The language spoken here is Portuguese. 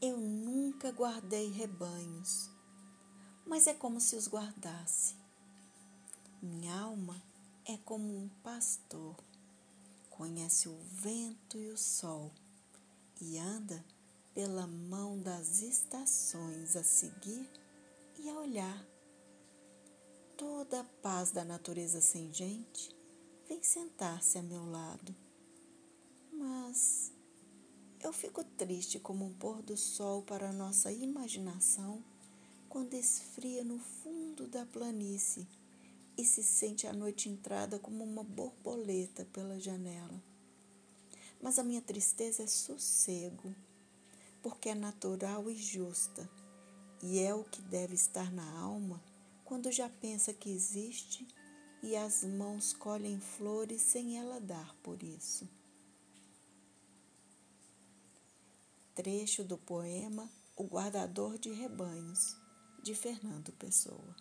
Eu nunca guardei rebanhos, mas é como se os guardasse. Minha alma é como um pastor, conhece o vento e o sol e anda pela mão das estações a seguir e a olhar. Toda a paz da natureza sem gente vem sentar-se a meu lado. Mas eu fico triste como um pôr do sol para a nossa imaginação quando esfria no fundo da planície e se sente a noite entrada como uma borboleta pela janela. Mas a minha tristeza é sossego, porque é natural e justa, e é o que deve estar na alma quando já pensa que existe e as mãos colhem flores sem ela dar por isso. Trecho do poema O Guardador de Rebanhos, de Fernando Pessoa.